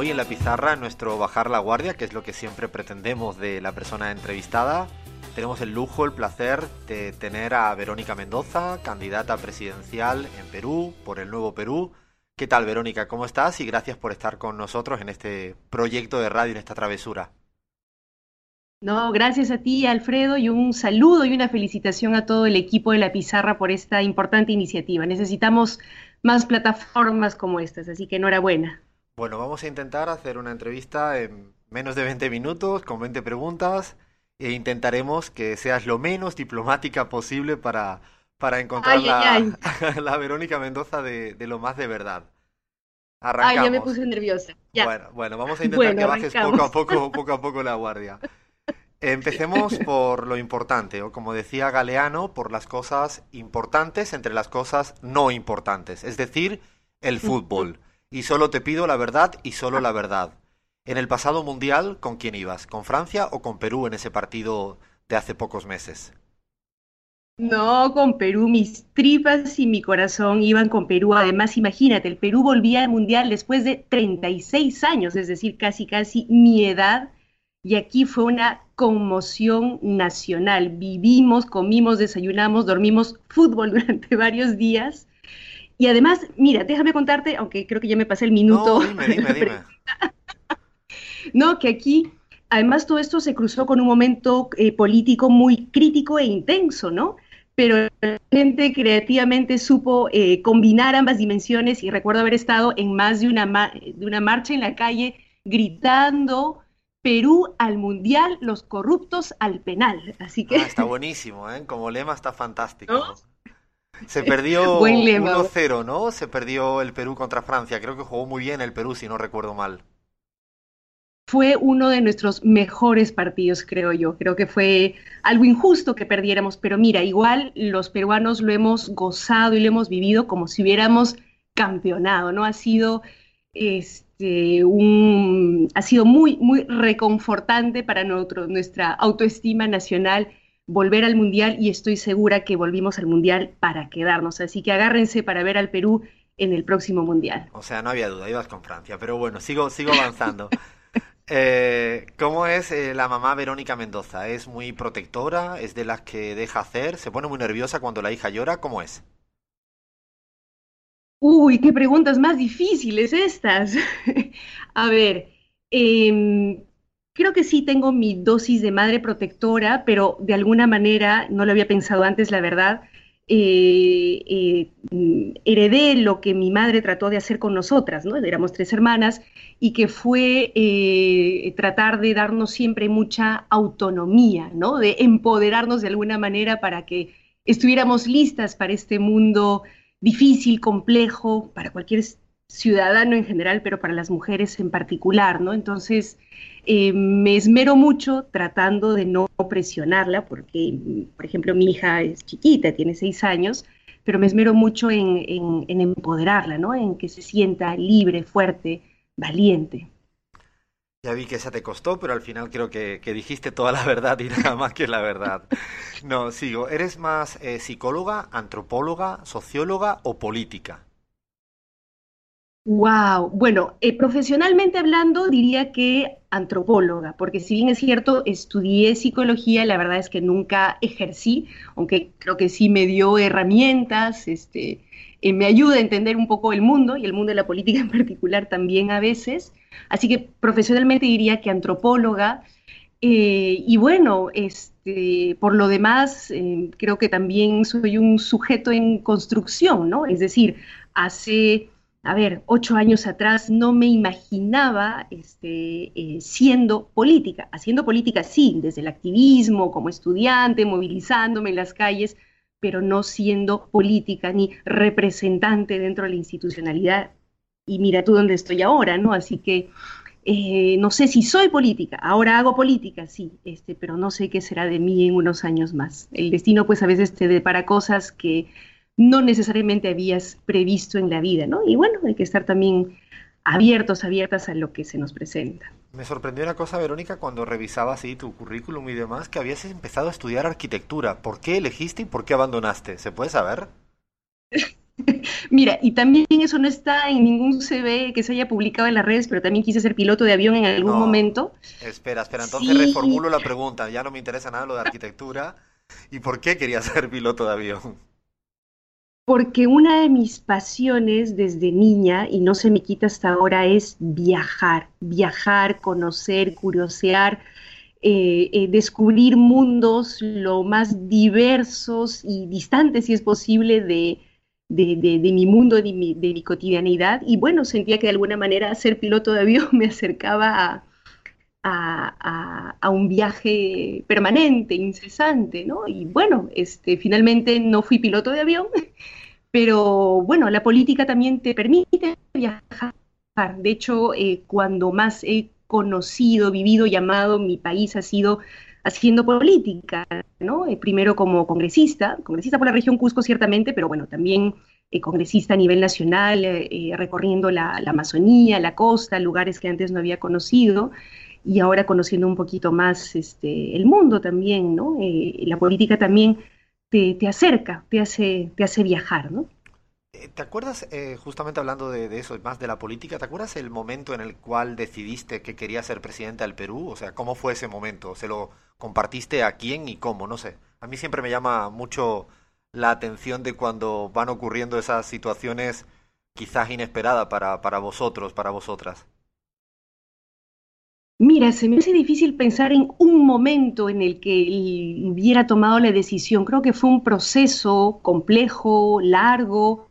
hoy en la pizarra, nuestro bajar la guardia, que es lo que siempre pretendemos de la persona entrevistada, tenemos el lujo, el placer de tener a Verónica Mendoza, candidata presidencial en Perú, por el Nuevo Perú. ¿Qué tal, Verónica? ¿Cómo estás? Y gracias por estar con nosotros en este proyecto de radio, en esta travesura. No, gracias a ti, Alfredo, y un saludo y una felicitación a todo el equipo de La Pizarra por esta importante iniciativa. Necesitamos más plataformas como estas, así que enhorabuena. Bueno, vamos a intentar hacer una entrevista en menos de 20 minutos, con 20 preguntas, e intentaremos que seas lo menos diplomática posible para, para encontrar la, Verónica Mendoza de, lo más de verdad. Arrancamos. Ay, ya me puse nerviosa. Bueno, bueno, vamos a intentar que bajes poco a poco, poco a poco la guardia. Empecemos por lo importante, o como decía Galeano, por las cosas importantes entre las cosas no importantes, es decir, el fútbol. Y solo te pido la verdad y solo la verdad. En el pasado mundial, ¿con quién ibas? ¿Con Francia o con Perú en ese partido de hace pocos meses? No, con Perú, mis tripas y mi corazón iban con Perú. Además, imagínate, el Perú volvía al Mundial después de 36 años, es decir, casi, casi mi edad. Y aquí fue una conmoción nacional. Vivimos, comimos, desayunamos, dormimos fútbol durante varios días. Y además, mira, déjame contarte, aunque creo que ya me pasé el minuto. No, dime, dime, dime. no, que aquí, además todo esto se cruzó con un momento eh, político muy crítico e intenso, ¿no? Pero la gente creativamente supo eh, combinar ambas dimensiones y recuerdo haber estado en más de una, de una marcha en la calle gritando Perú al mundial, los corruptos al penal. Así que. Ah, está buenísimo, ¿eh? Como lema está fantástico. Se perdió 1-0, ¿no? Se perdió el Perú contra Francia. Creo que jugó muy bien el Perú, si no recuerdo mal. Fue uno de nuestros mejores partidos, creo yo. Creo que fue algo injusto que perdiéramos, pero mira, igual los peruanos lo hemos gozado y lo hemos vivido como si hubiéramos campeonado, ¿no? Ha sido este, un, ha sido muy, muy reconfortante para nosotros, nuestra autoestima nacional volver al Mundial y estoy segura que volvimos al Mundial para quedarnos. Así que agárrense para ver al Perú en el próximo Mundial. O sea, no había duda, ibas con Francia, pero bueno, sigo, sigo avanzando. eh, ¿Cómo es eh, la mamá Verónica Mendoza? ¿Es muy protectora? ¿Es de las que deja hacer? ¿Se pone muy nerviosa cuando la hija llora? ¿Cómo es? Uy, qué preguntas más difíciles estas. A ver, em, creo que sí tengo mi dosis de madre protectora, pero de alguna manera, no lo había pensado antes, la verdad, eh, eh, heredé lo que mi madre trató de hacer con nosotras, ¿no? Éramos tres hermanas y que fue eh, tratar de darnos siempre mucha autonomía, ¿no? De empoderarnos de alguna manera para que estuviéramos listas para este mundo difícil, complejo para cualquier ciudadano en general, pero para las mujeres en particular, ¿no? Entonces, eh, me esmero mucho tratando de no presionarla, porque, por ejemplo, mi hija es chiquita, tiene seis años, pero me esmero mucho en, en empoderarla, ¿no? En que se sienta libre, fuerte, valiente. Ya vi que esa te costó, pero al final creo que, dijiste toda la verdad y nada más que la verdad. No, sigo. ¿Eres más eh, psicóloga, antropóloga, socióloga o política? Wow, bueno, eh, profesionalmente hablando diría que antropóloga, porque si bien es cierto, estudié psicología, la verdad es que nunca ejercí, aunque creo que sí me dio herramientas, este, eh, me ayuda a entender un poco el mundo y el mundo de la política en particular también a veces. Así que profesionalmente diría que antropóloga. Eh, y bueno, este, por lo demás, creo que también soy un sujeto en construcción, ¿no? Es decir, hace a ver, ocho años atrás no me imaginaba este, eh, siendo política, haciendo política sí, desde el activismo, como estudiante, movilizándome en las calles, pero no siendo política ni representante dentro de la institucionalidad. Y mira tú dónde estoy ahora, ¿no? Así que eh, no sé si soy política, ahora hago política, sí, este, pero no sé qué será de mí en unos años más. El destino pues a veces te depara cosas que no necesariamente habías previsto en la vida, ¿no? Y bueno, hay que estar también abiertos, abiertas a lo que se nos presenta. Me sorprendió una cosa, Verónica, cuando revisaba así tu currículum y demás, que habías empezado a estudiar arquitectura. ¿Por qué elegiste y por qué abandonaste? ¿Se puede saber? Mira, y también eso no está en ningún CV que se haya publicado en las redes, pero también quise ser piloto de avión en algún momento. Espera, espera, entonces reformulo la pregunta, ya no me interesa nada lo de arquitectura. ¿Y por qué querías ser piloto de avión? Porque una de mis pasiones desde niña, y no se me quita hasta ahora, es viajar, viajar, conocer, curiosear, eh, eh, descubrir mundos lo más diversos y distantes, si es posible, de, de, mi mundo, de mi, de mi, cotidianidad. Y bueno, sentía que de alguna manera ser piloto de avión me acercaba a, a, un viaje permanente, incesante, ¿no? Y bueno, este, finalmente no fui piloto de avión, pero bueno, la política también te permite viajar. De hecho, eh, cuando más he conocido, vivido, llamado mi país ha sido haciendo política, ¿no? Eh, primero como congresista, congresista por la región Cusco ciertamente, pero bueno, también eh, congresista a nivel nacional, eh, recorriendo la, Amazonía, la costa, lugares que antes no había conocido y ahora conociendo un poquito más este, el mundo también, ¿no? la política también te, te, acerca, te hace, te hace viajar, ¿no? ¿Te acuerdas, justamente hablando de, eso, más de la política, ¿te acuerdas el momento en el cual decidiste que querías ser presidente del Perú? O sea, ¿cómo fue ese momento? ¿Se lo compartiste a quién y cómo, no sé. A mí siempre me llama mucho la atención de cuando van ocurriendo esas situaciones quizás inesperadas para, para vosotros, para vosotras. Mira, se me hace difícil pensar en un momento en el que hubiera tomado la decisión. Creo que fue un proceso complejo, largo,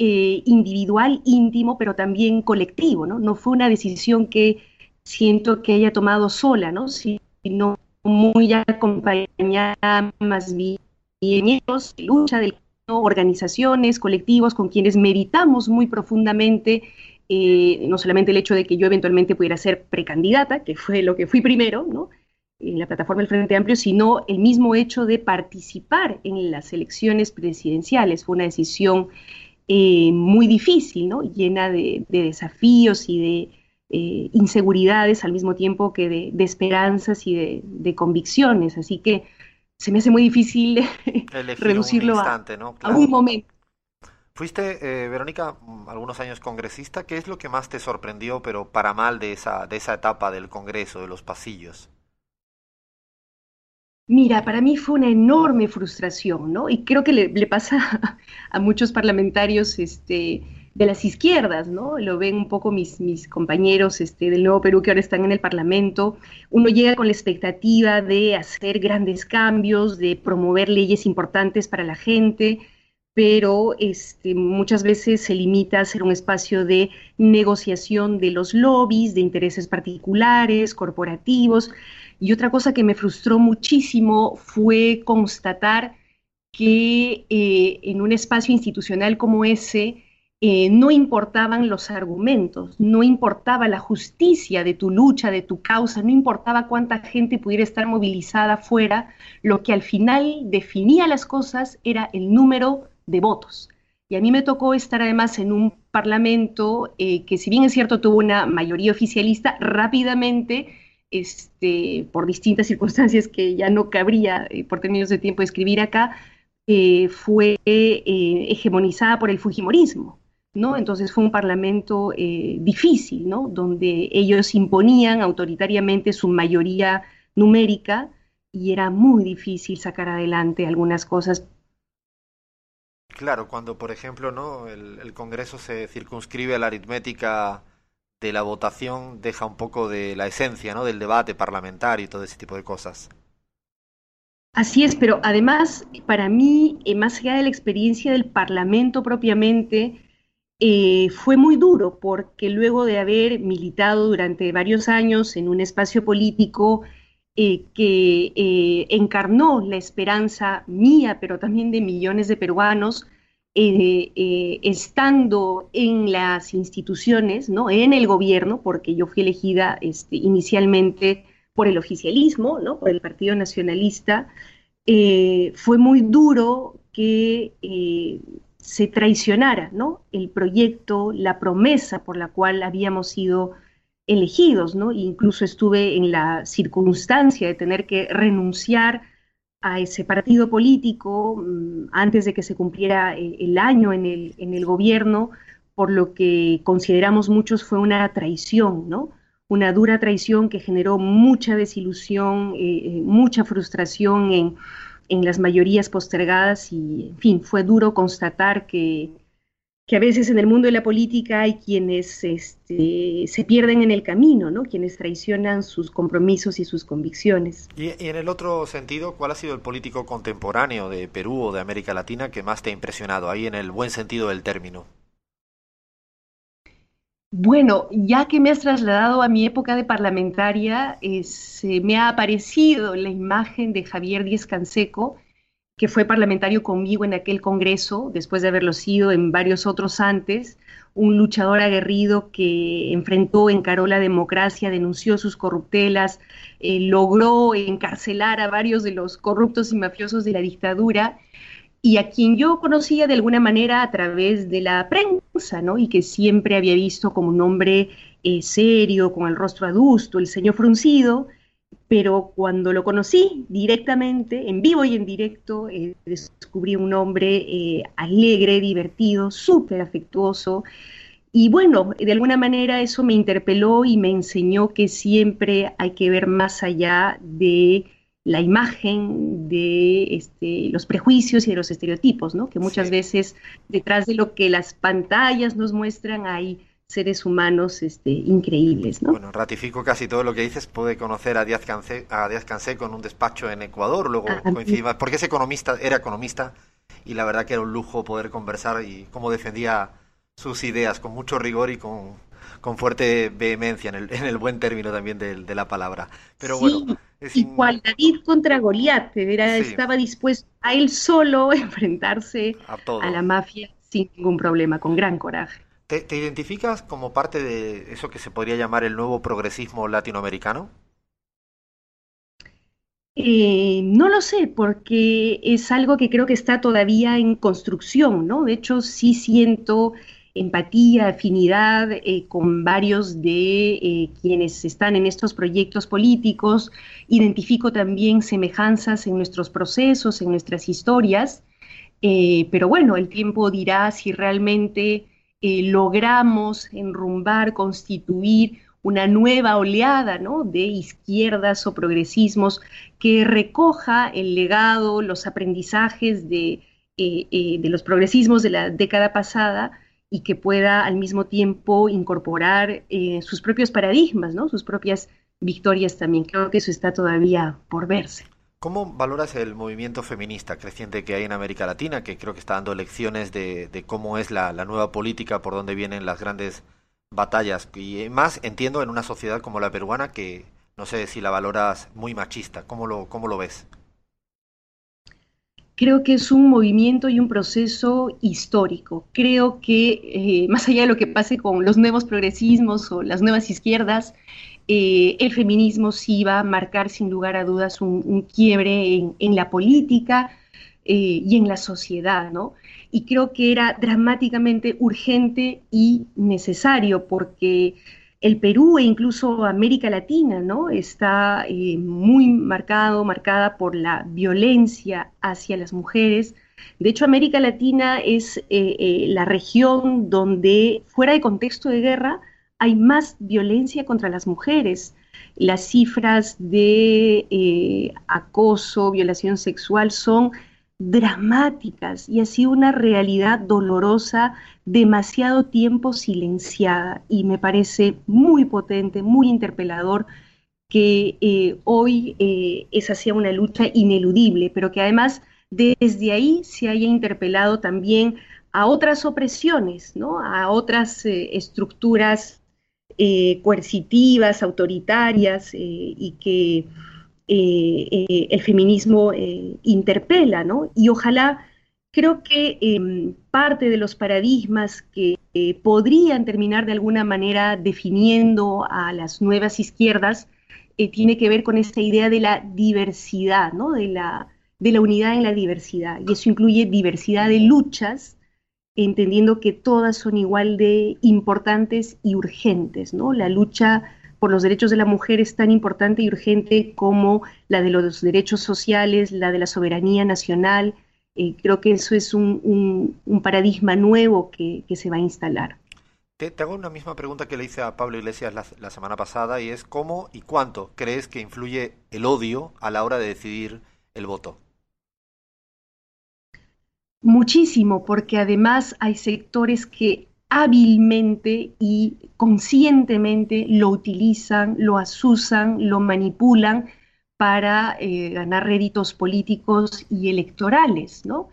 eh, individual, íntimo, pero también colectivo, ¿no? No fue una decisión que siento que haya tomado sola, ¿no? sino muy acompañada más bien de lucha de organizaciones, colectivos con quienes meditamos muy profundamente eh, no solamente el hecho de que yo eventualmente pudiera ser precandidata, que fue lo que fui primero, ¿no? en la plataforma del Frente Amplio, sino el mismo hecho de participar en las elecciones presidenciales. Fue una decisión eh, muy difícil, ¿no? llena de desafíos y de eh, inseguridades al mismo tiempo que de, esperanzas y de, convicciones. Así que se me hace muy difícil reducirlo a, un momento. Fuiste, eh, Verónica, algunos años congresista. ¿Qué es lo que más te sorprendió, pero para mal, de esa, de esa etapa del Congreso, de los pasillos? Mira, para mí fue una enorme frustración, ¿no? Y creo que le, le pasa a, muchos parlamentarios este, de las izquierdas, ¿no? Lo ven un poco mis, mis compañeros este, del Nuevo Perú que ahora están en el Parlamento. Uno llega con la expectativa de hacer grandes cambios, de promover leyes importantes para la gente, pero este, muchas veces se limita a ser un espacio de negociación de los lobbies, de intereses particulares, corporativos. Y otra cosa que me frustró muchísimo fue constatar que eh, en un espacio institucional como ese, eh, no importaban los argumentos, no importaba la justicia de tu lucha, de tu causa, no importaba cuánta gente pudiera estar movilizada fuera, lo que al final definía las cosas era el número de votos. Y a mí me tocó estar además en un parlamento eh, que si bien es cierto tuvo una mayoría oficialista, rápidamente, este, por distintas circunstancias que ya no cabría eh, por términos de tiempo escribir acá, fue hegemonizada por el Fujimorismo. ¿no? Entonces fue un parlamento eh, difícil, ¿no? Donde ellos imponían autoritariamente su mayoría numérica y era muy difícil sacar adelante algunas cosas. Claro, cuando por ejemplo, ¿no? El, Congreso se circunscribe a la aritmética de la votación, deja un poco de la esencia, ¿no? Del debate parlamentario y todo ese tipo de cosas. Así es, pero además, para mí, eh, más allá de la experiencia del Parlamento propiamente, eh, fue muy duro porque luego de haber militado durante varios años en un espacio político eh, que eh, encarnó la esperanza mía, pero también de millones de peruanos, estando en las instituciones, ¿no? en el gobierno, porque yo fui elegida este, inicialmente por el oficialismo, ¿no? por el Partido Nacionalista, fue muy duro que se traicionara ¿no? el proyecto, la promesa por la cual habíamos sido elegidos, ¿no? incluso estuve en la circunstancia de tener que renunciar a ese partido político mm, antes de que se cumpliera eh, el, año en el, en el, gobierno, por lo que consideramos muchos fue una traición, ¿no? Una dura traición que generó mucha desilusión, eh, eh, mucha frustración en, en las mayorías postergadas y, en fin, fue duro constatar que que a veces en el mundo de la política hay quienes este, se pierden en el camino, ¿no? quienes traicionan sus compromisos y sus convicciones. Y, en el otro sentido, ¿cuál ha sido el político contemporáneo de Perú o de América Latina que más te ha impresionado, ahí en el buen sentido del término? Bueno, ya que me has trasladado a mi época de parlamentaria, me ha aparecido la imagen de Javier Díez Canseco, que fue parlamentario conmigo en aquel Congreso, después de haberlo sido en varios otros antes, un luchador aguerrido que enfrentó, encaró la democracia, denunció sus corruptelas, eh, logró encarcelar a varios de los corruptos y mafiosos de la dictadura, y a quien yo conocía de alguna manera a través de la prensa, ¿no? Y que siempre había visto como un hombre eh, serio, con el rostro adusto, el ceño fruncido, pero cuando lo conocí directamente, en vivo y en directo, eh, descubrí un hombre eh, alegre, divertido, súper afectuoso. Y bueno, de alguna manera eso me interpeló y me enseñó que siempre hay que ver más allá de la imagen, de este, los prejuicios y de los estereotipos, ¿no? Que muchas veces detrás de lo que las pantallas nos muestran hay seres humanos este, increíbles. ¿no? Bueno, ratifico casi todo lo que dices. Pude conocer a Díaz, a Canseco en un despacho en Ecuador, luego ah, coincidimos, porque es economista, era economista, y la verdad que era un lujo poder conversar y cómo defendía sus ideas con mucho rigor y con, con fuerte vehemencia, en el, en el buen término también de, de la palabra. Pero bueno. Es igual David contra Goliat, era, estaba dispuesto a él solo enfrentarse a la mafia sin ningún problema, con gran coraje. ¿Te, identificas como parte de eso que se podría llamar el nuevo progresismo latinoamericano? Eh, no lo sé, porque es algo que creo que está todavía en construcción, ¿no? De hecho, sí siento empatía, afinidad eh, con varios de eh, quienes están en estos proyectos políticos. Identifico también semejanzas en nuestros procesos, en nuestras historias. pero bueno, el tiempo dirá si realmente eh, logramos enrumbar, constituir una nueva oleada de izquierdas o progresismos que recoja el legado, los aprendizajes de, eh, eh, los progresismos de la década pasada y que pueda al mismo tiempo incorporar sus propios paradigmas, ¿no? sus propias victorias también. Creo que eso está todavía por verse. ¿Cómo valoras el movimiento feminista creciente que hay en América Latina, que creo que está dando lecciones de, cómo es la, nueva política, por dónde vienen las grandes batallas? Y más entiendo en una sociedad como la peruana que no sé si la valoras muy machista. ¿Cómo lo, cómo lo ves? Creo que es un movimiento y un proceso histórico. Creo que eh, más allá de lo que pase con los nuevos progresismos o las nuevas izquierdas, eh, el feminismo sí va a marcar sin lugar a dudas un, quiebre en, la política eh, y en la sociedad, ¿no? Y creo que era dramáticamente urgente y necesario porque el Perú e incluso América Latina, ¿no? Está eh, muy marcado, marcada por la violencia hacia las mujeres. De hecho, América Latina es la región donde, fuera de contexto de guerra, hay más violencia contra las mujeres. Las cifras de eh, acoso, violación sexual son dramáticas y ha sido una realidad dolorosa demasiado tiempo silenciada y me parece muy potente, muy interpelador que eh, hoy eh, es hacia una lucha ineludible, pero que además desde ahí se haya interpelado también a otras opresiones, ¿no? a otras estructuras eh, coercitivas, autoritarias eh, y que eh, el feminismo interpela, ¿no? Y ojalá, creo que em, parte de los paradigmas que podrían terminar de alguna manera definiendo a las nuevas izquierdas tiene que ver con esta idea de la diversidad, ¿no? De la, de la unidad en la diversidad. Y eso incluye diversidad de luchas, entendiendo que todas son igual de importantes y urgentes, ¿no? La lucha por los derechos de la mujer es tan importante y urgente como la de los derechos sociales, la de la soberanía nacional. Eh, creo que eso es un, paradigma nuevo que, se va a instalar. Te, hago una misma pregunta que le hice a Pablo Iglesias la, semana pasada y es cómo y cuánto crees que influye el odio a la hora de decidir el voto. Muchísimo, porque además hay sectores que hábilmente y conscientemente lo utilizan, lo asusan, lo manipulan para eh, ganar réditos políticos y electorales, ¿no?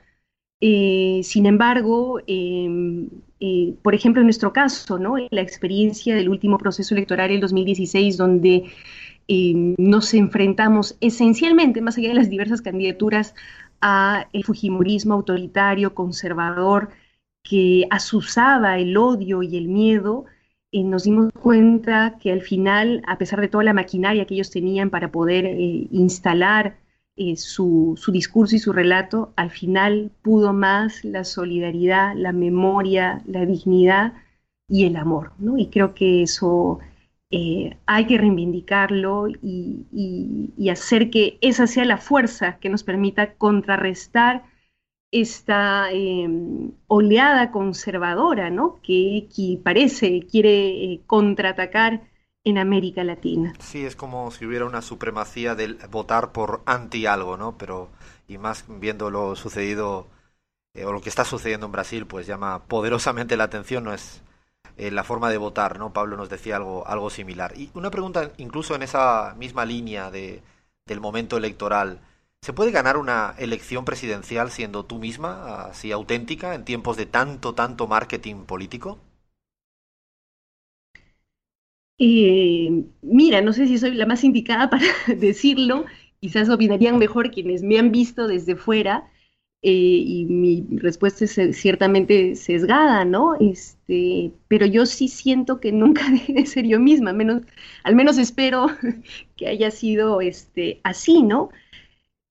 Eh, sin embargo, em, eh, por ejemplo, en nuestro caso, ¿no? la experiencia del último proceso electoral, el 2016, donde em, nos enfrentamos esencialmente, más allá de las diversas candidaturas, a el fujimorismo autoritario, conservador, que asusaba el odio y el miedo, eh, nos dimos cuenta que al final, a pesar de toda la maquinaria que ellos tenían para poder eh, instalar eh, su, discurso y su relato, al final pudo más la solidaridad, la memoria, la dignidad y el amor. ¿no? Y creo que eso hay que reivindicarlo y, y hacer que esa sea la fuerza que nos permita contrarrestar esta em, oleada conservadora, ¿no? Que, parece quiere eh, contraatacar en América Latina. Sí, es como si hubiera una supremacía del votar por anti algo, ¿no? Pero, y más viendo lo sucedido, eh, o lo que está sucediendo en Brasil, pues llama poderosamente la atención, no es eh, la forma de votar, ¿no? Pablo nos decía algo, algo similar. Y una pregunta, incluso en esa misma línea de, del momento electoral, ¿Se puede ganar una elección presidencial siendo tú misma, así auténtica, en tiempos de tanto, tanto marketing político? Mira, no sé si soy la más indicada para decirlo, quizás opinarían mejor quienes me han visto desde fuera, y mi respuesta es ciertamente sesgada, ¿no? Este, pero yo sí siento que nunca dejé de ser yo misma, menos, al menos espero que haya sido este, así, ¿no?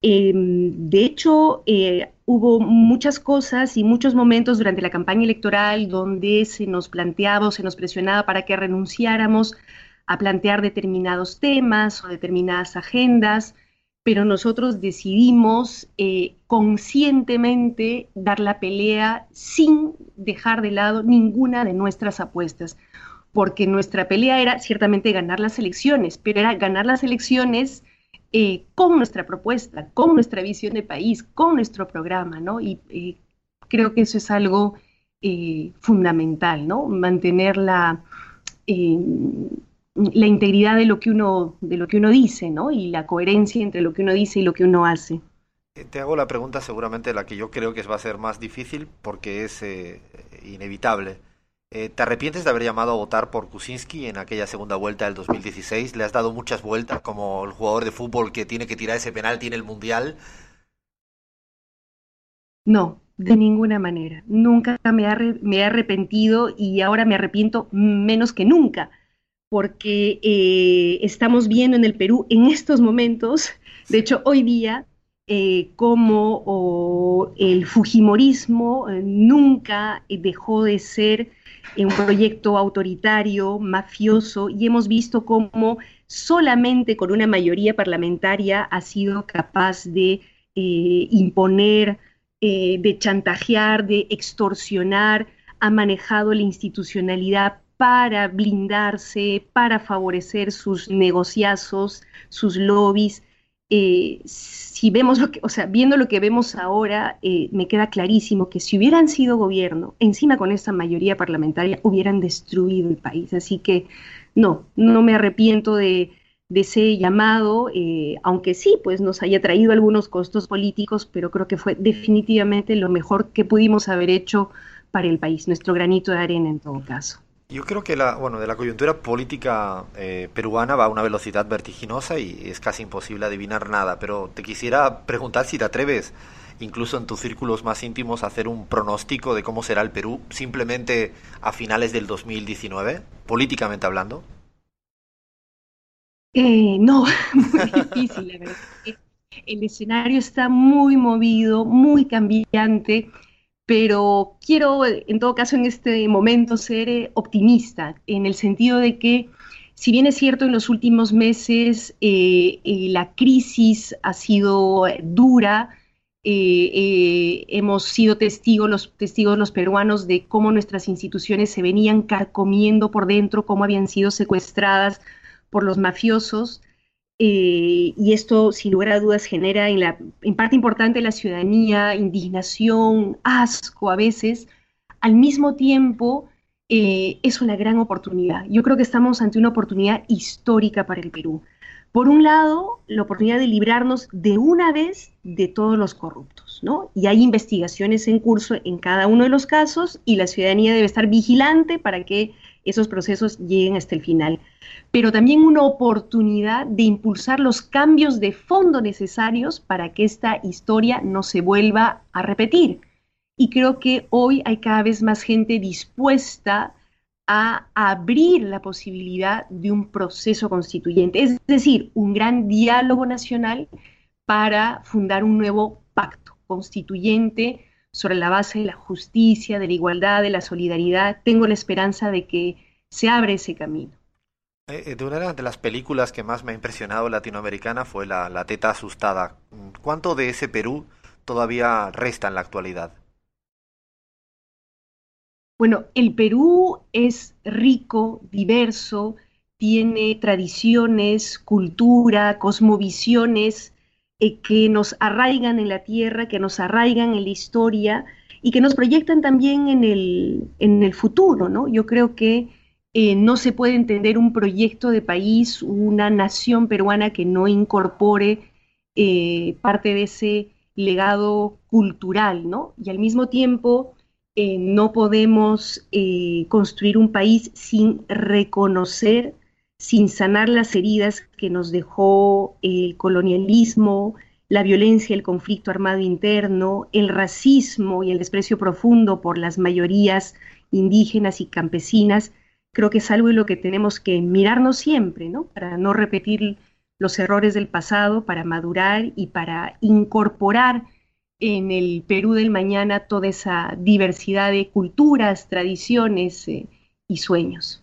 Em, de hecho, eh, hubo muchas cosas y muchos momentos durante la campaña electoral donde se nos planteaba o se nos presionaba para que renunciáramos a plantear determinados temas o determinadas agendas, pero nosotros decidimos eh, conscientemente dar la pelea sin dejar de lado ninguna de nuestras apuestas, porque nuestra pelea era ciertamente ganar las elecciones, pero era ganar las elecciones eh, con nuestra propuesta, con nuestra visión de país, con nuestro programa, ¿no? Y eh, creo que eso es algo fundamental, ¿no? Mantener la, la integridad de lo, que uno, de lo que uno dice, ¿no? Y la coherencia entre lo que uno dice y lo que uno hace. Te hago la pregunta seguramente la que yo creo que va a ser más difícil porque es inevitable. Eh, ¿Te arrepientes de haber llamado a votar por Kuczynski en aquella segunda vuelta del 2016? ¿Le has dado muchas vueltas como el jugador de fútbol que tiene que tirar ese penal, tiene el mundial? No, de ninguna manera. Nunca me, he arrepentido y ahora me arrepiento menos que nunca, porque eh, estamos viendo en el Perú en estos momentos, de hecho hoy día, eh, como el Fujimorismo nunca dejó de ser un proyecto autoritario, mafioso, y hemos visto cómo solamente con una mayoría parlamentaria ha sido capaz de eh, imponer, eh, de chantajear, de extorsionar, ha manejado la institucionalidad para blindarse, para favorecer sus negociazos, sus lobbies. Eh, si vemos lo que, o sea, viendo lo que vemos ahora, eh, me queda clarísimo que si hubieran sido gobierno, encima con esta mayoría parlamentaria, hubieran destruido el país. Así que no, no me arrepiento de, ese llamado, eh, aunque sí, pues nos haya traído algunos costos políticos, pero creo que fue definitivamente lo mejor que pudimos haber hecho para el país, nuestro granito de arena en todo caso. Yo creo que la, bueno, de la coyuntura política eh, peruana va a una velocidad vertiginosa y es casi imposible adivinar nada, pero te quisiera preguntar si te atreves, incluso en tus círculos más íntimos, a hacer un pronóstico de cómo será el Perú simplemente a finales del 2019, políticamente hablando. Eh, no, muy difícil, la verdad. El escenario está muy movido, muy cambiante pero quiero en todo caso en este momento ser eh, optimista, en el sentido de que si bien es cierto, en los últimos meses eh, eh, la crisis ha sido dura, hemos sido testigos los, testigos los peruanos de cómo nuestras instituciones se venían carcomiendo por dentro, cómo habían sido secuestradas por los mafiosos. Y esto, sin lugar a dudas, genera en parte importante la ciudadanía indignación, asco a veces. Al mismo tiempo, eh, es una gran oportunidad. Yo creo que estamos ante una oportunidad histórica para el Perú. Por un lado, la oportunidad de librarnos de una vez de todos los corruptos, ¿no? Y hay investigaciones en curso en cada uno de los casos y la ciudadanía debe estar vigilante para que esos procesos lleguen hasta el final. Pero también una oportunidad de impulsar los cambios de fondo necesarios para que esta historia no se vuelva a repetir y creo que hoy hay cada vez más gente dispuesta a abrir la posibilidad de un proceso constituyente, es decir, un gran diálogo nacional para fundar un nuevo pacto constituyente sobre la base de la justicia, de la igualdad, de la solidaridad. Tengo la esperanza de que se abre ese camino. Eh, eh, de una de las películas que más me ha impresionado latinoamericana fue la, la Teta Asustada. ¿Cuánto de ese Perú todavía resta en la actualidad? Bueno, el Perú es rico, diverso, tiene tradiciones, cultura, cosmovisiones eh, que nos arraigan en la tierra, que nos arraigan en la historia y que nos proyectan también en el, en el futuro, ¿no? Yo creo que eh, no se puede entender un proyecto de país, una nación peruana que no incorpore eh, parte de ese legado cultural, ¿no? Y al mismo tiempo no podemos construir un país sin reconocer, sin sanar las heridas que nos dejó el colonialismo, la violencia, el conflicto armado interno, el racismo y el desprecio profundo por las mayorías indígenas y campesinas, creo que es algo en lo que tenemos que mirarnos siempre, ¿no? Para no repetir los errores del pasado, para madurar y para incorporar en el Perú del mañana toda esa diversidad de culturas, tradiciones eh, y sueños.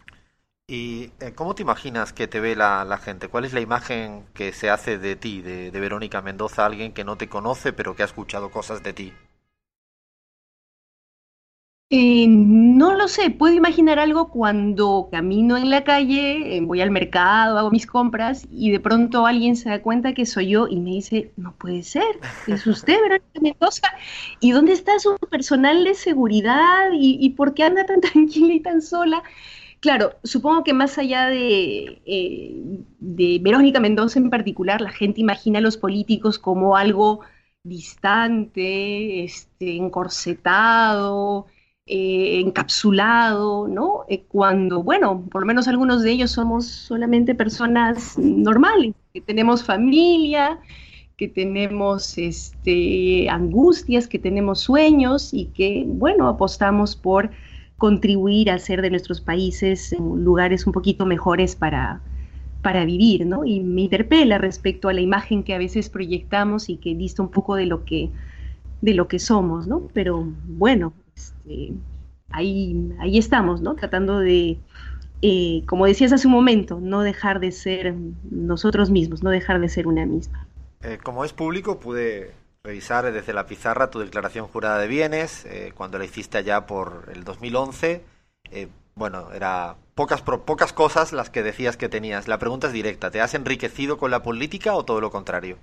¿Y eh, cómo te imaginas que te ve la, gente? ¿Cuál es la imagen que se hace de ti, de Verónica Mendoza, alguien que no te conoce pero que ha escuchado cosas de ti? Eh, no lo sé, puedo imaginar algo cuando camino en la calle, eh, voy al mercado, hago mis compras y de pronto alguien se da cuenta que soy yo y me dice, no puede ser, es usted, Verónica Mendoza, ¿y dónde está su personal de seguridad? ¿Y, por qué anda tan tranquila y tan sola? Claro, supongo que más allá de, eh, de Verónica Mendoza en particular, la gente imagina a los políticos como algo distante, este, encorsetado, eh, encapsulado, ¿no? Eh, cuando, bueno, por lo menos algunos de ellos somos solamente personas normales, que tenemos familia, que tenemos este, angustias, que tenemos sueños y que, bueno, apostamos por contribuir a hacer de nuestros países lugares un poquito mejores para, para vivir, ¿no? Y me interpela respecto a la imagen que a veces proyectamos y que dista un poco de lo que, de lo que somos, ¿no? Pero bueno, este, ahí, ahí estamos, ¿no? Tratando de, eh, como decías hace un momento, no dejar de ser nosotros mismos, no dejar de ser una misma. Eh, como es público, pude revisar desde la pizarra tu declaración jurada de bienes, eh, cuando la hiciste allá por el 2011. bueno, era pocas, pocas cosas las que decías que tenías. La pregunta es directa, ¿te has enriquecido con la política o todo lo contrario?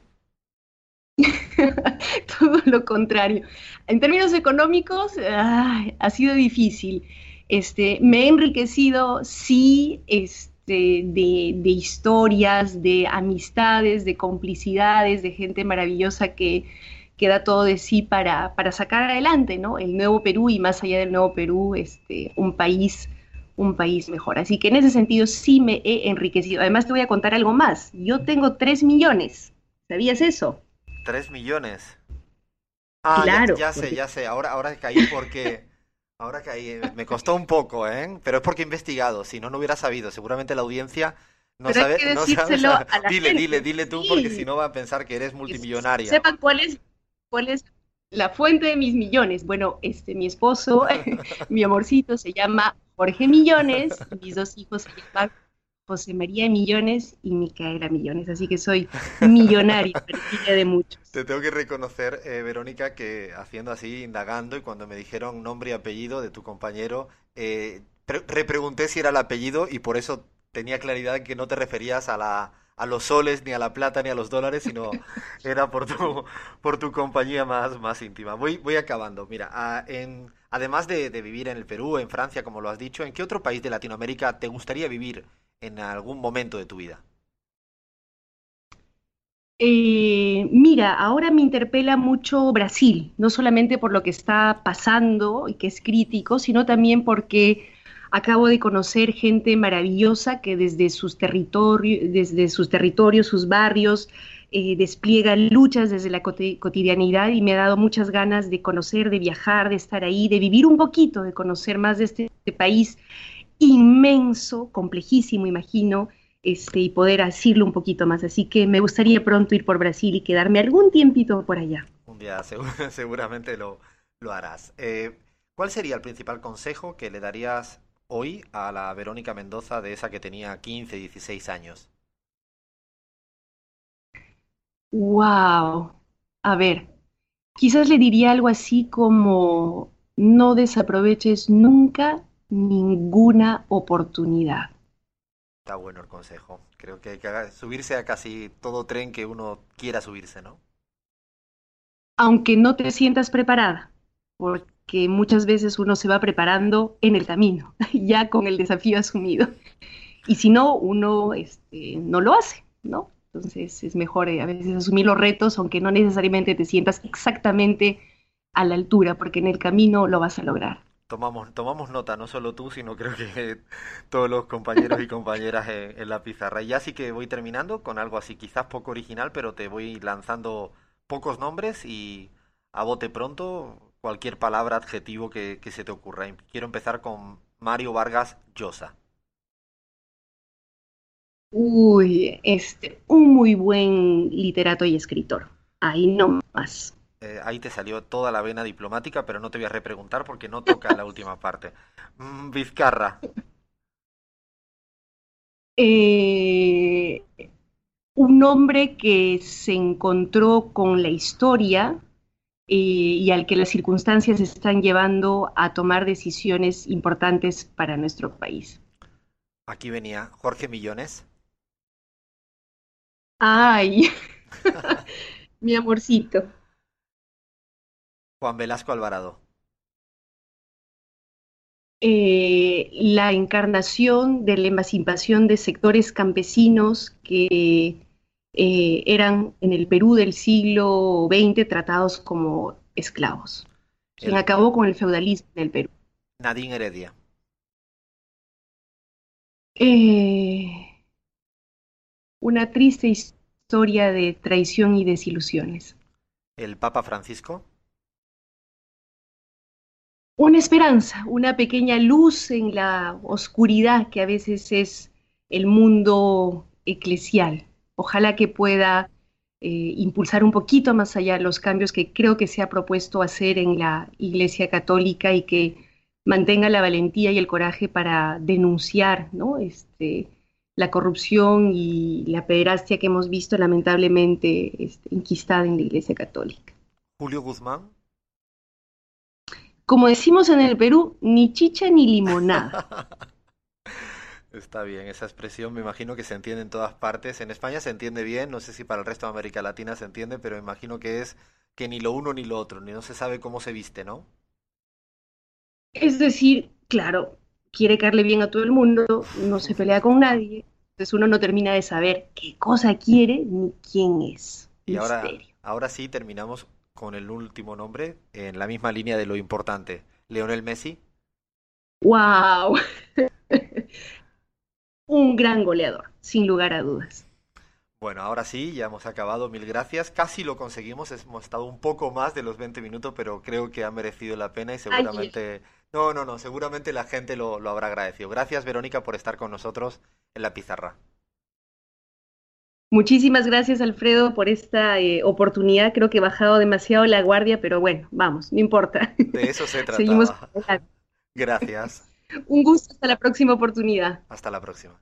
todo lo contrario. En términos económicos, ha sido difícil. Este, me he enriquecido, sí, este, de, historias, de amistades, de complicidades, de gente maravillosa que, que da todo de sí para, para, sacar adelante, ¿no? El nuevo Perú y más allá del nuevo Perú, este, un país un país mejor. Así que en ese sentido sí me he enriquecido. Además te voy a contar algo más. Yo tengo tres millones. ¿Sabías eso? Tres millones. Ah, claro, ya, sé, ya sé. Ahora, ahora caí porque. Ahora caí. Eh, me costó un poco, ¿eh? Pero es porque he investigado. Si no, no hubiera sabido. Seguramente la audiencia no sabe. no dile, dile, dile tú, porque si no va a pensar que eres multimillonaria. Sepan cuál es, cuál es la fuente de mis millones. Bueno, este, mi esposo, mi amorcito, se llama Jorge Millones. Mis dos hijos se llaman José María Millones y Micaela Millones, así que soy millonaria, de muchos. Te tengo que reconocer, eh, Verónica, que haciendo así, indagando, y cuando me dijeron nombre y apellido de tu compañero, eh, repregunté si era el apellido y por eso tenía claridad que no te referías a la a los soles, ni a la plata, ni a los dólares, sino era por tu, por tu compañía más, más íntima. Voy, voy acabando. Mira, en, además de, de, vivir en el Perú, en Francia, como lo has dicho, ¿en qué otro país de Latinoamérica te gustaría vivir en algún momento de tu vida? Eh, mira, ahora me interpela mucho Brasil, no solamente por lo que está pasando y que es crítico, sino también porque acabo de conocer gente maravillosa que desde sus territorios, desde sus territorios, sus barrios, eh, despliega luchas desde la cotidianidad y me ha dado muchas ganas de conocer, de viajar, de estar ahí, de vivir un poquito, de conocer más de este, este país inmenso, complejísimo, imagino, este, y poder asirlo un poquito más. Así que me gustaría pronto ir por Brasil y quedarme algún tiempito por allá. Un día seguramente lo, lo harás. Eh, ¿Cuál sería el principal consejo que le darías hoy a la Verónica Mendoza de esa que tenía 15, 16 años? Wow. A ver, quizás le diría algo así como no desaproveches nunca ninguna oportunidad. Está bueno el consejo. Creo que hay que subirse a casi todo tren que uno quiera subirse, ¿no? Aunque no te sientas preparada, porque muchas veces uno se va preparando en el camino, ya con el desafío asumido. Y si no, uno este, no lo hace, ¿no? Entonces es mejor eh, a veces asumir los retos, aunque no necesariamente te sientas exactamente a la altura, porque en el camino lo vas a lograr. Tomamos, tomamos nota, no solo tú, sino creo que todos los compañeros y compañeras en, la pizarra. Y ya sí que voy terminando con algo así, quizás poco original, pero te voy lanzando pocos nombres y a bote pronto cualquier palabra, adjetivo que, que se te ocurra. Quiero empezar con Mario Vargas Llosa. Uy, este, un muy buen literato y escritor. Ahí no más. Eh, ahí te salió toda la vena diplomática, pero no te voy a repreguntar porque no toca la última parte. Mm, Vizcarra. Eh, un hombre que se encontró con la historia eh, y al que las circunstancias están llevando a tomar decisiones importantes para nuestro país. Aquí venía Jorge Millones. Ay, mi amorcito. Juan Velasco Alvarado. Eh, la encarnación de la emancipación de sectores campesinos que eh, eran en el Perú del siglo XX tratados como esclavos, quien acabó con el feudalismo en el Perú. Nadine Heredia. Eh, una triste historia de traición y desilusiones. ¿El Papa Francisco? Una esperanza, una pequeña luz en la oscuridad que a veces es el mundo eclesial. Ojalá que pueda eh, impulsar un poquito más allá los cambios que creo que se ha propuesto hacer en la Iglesia Católica y que mantenga la valentía y el coraje para denunciar ¿no? este, la corrupción y la pederastia que hemos visto lamentablemente este, enquistada en la Iglesia Católica. Julio Guzmán. Como decimos en el Perú, ni chicha ni limonada. Está bien, esa expresión me imagino que se entiende en todas partes. En España se entiende bien, no sé si para el resto de América Latina se entiende, pero imagino que es que ni lo uno ni lo otro, ni no se sabe cómo se viste, ¿no? Es decir, claro, quiere caerle bien a todo el mundo, no se pelea con nadie, entonces uno no termina de saber qué cosa quiere ni quién es. Y ahora, ahora sí terminamos con el último nombre en la misma línea de lo importante. Leonel Messi. ¡Wow! Un gran goleador, sin lugar a dudas. Bueno, ahora sí, ya hemos acabado. Mil gracias. Casi lo conseguimos. Hemos estado un poco más de los 20 minutos, pero creo que ha merecido la pena y seguramente... No, no, no, seguramente la gente lo, lo habrá agradecido. Gracias, Verónica, por estar con nosotros en la pizarra. Muchísimas gracias, Alfredo, por esta eh, oportunidad. Creo que he bajado demasiado la guardia, pero bueno, vamos, no importa. De eso se trata. Seguimos. Gracias. Un gusto, hasta la próxima oportunidad. Hasta la próxima.